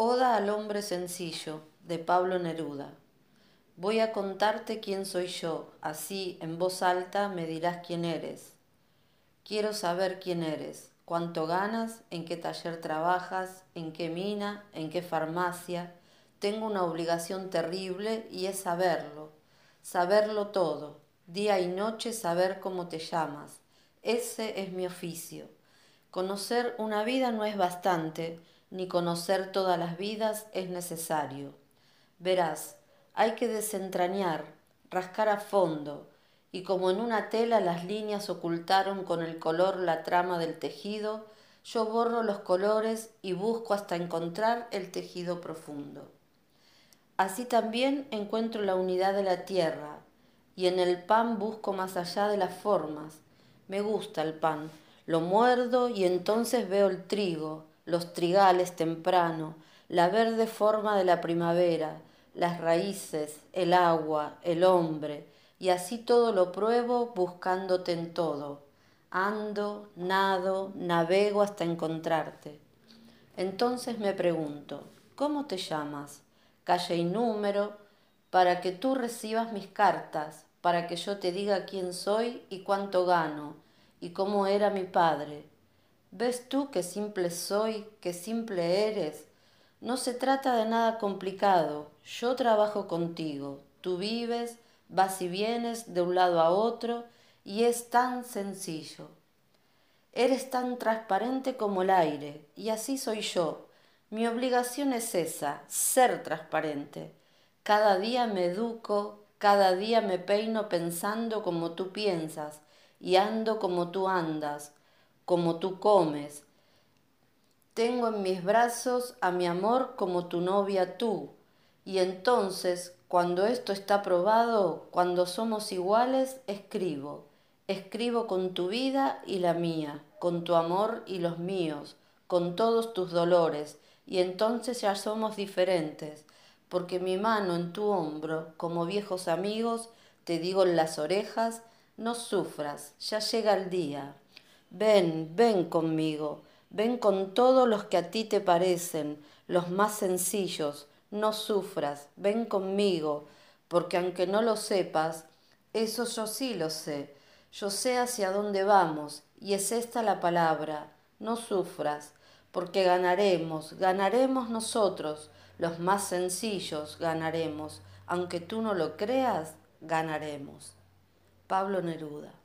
Oda al hombre sencillo de Pablo Neruda. Voy a contarte quién soy yo, así en voz alta me dirás quién eres. Quiero saber quién eres, cuánto ganas, en qué taller trabajas, en qué mina, en qué farmacia. Tengo una obligación terrible y es saberlo, saberlo todo, día y noche saber cómo te llamas. Ese es mi oficio. Conocer una vida no es bastante, ni conocer todas las vidas es necesario. Verás, hay que desentrañar, rascar a fondo, y como en una tela las líneas ocultaron con el color la trama del tejido, yo borro los colores y busco hasta encontrar el tejido profundo. Así también encuentro la unidad de la tierra, y en el pan busco más allá de las formas. Me gusta el pan, lo muerdo y entonces veo el trigo, los trigales temprano, la verde forma de la primavera, las raíces, el agua, el hombre, y así todo lo pruebo buscándote en todo. Ando, nado, navego hasta encontrarte. Entonces me pregunto, ¿cómo te llamas? Calle y número, para que tú recibas mis cartas, para que yo te diga quién soy y cuánto gano, y cómo era mi padre, ¿Ves tú qué simple soy, qué simple eres? No se trata de nada complicado. Yo trabajo contigo. Tú vives, vas y vienes de un lado a otro y es tan sencillo. Eres tan transparente como el aire y así soy yo. Mi obligación es esa, ser transparente. Cada día me educo, cada día me peino pensando como tú piensas y ando como tú andas como tú comes. Tengo en mis brazos a mi amor como tu novia tú. Y entonces, cuando esto está probado, cuando somos iguales, escribo. Escribo con tu vida y la mía, con tu amor y los míos, con todos tus dolores, y entonces ya somos diferentes, porque mi mano en tu hombro, como viejos amigos, te digo en las orejas, no sufras, ya llega el día. Ven, ven conmigo, ven con todos los que a ti te parecen, los más sencillos, no sufras, ven conmigo, porque aunque no lo sepas, eso yo sí lo sé, yo sé hacia dónde vamos, y es esta la palabra, no sufras, porque ganaremos, ganaremos nosotros, los más sencillos ganaremos, aunque tú no lo creas, ganaremos. Pablo Neruda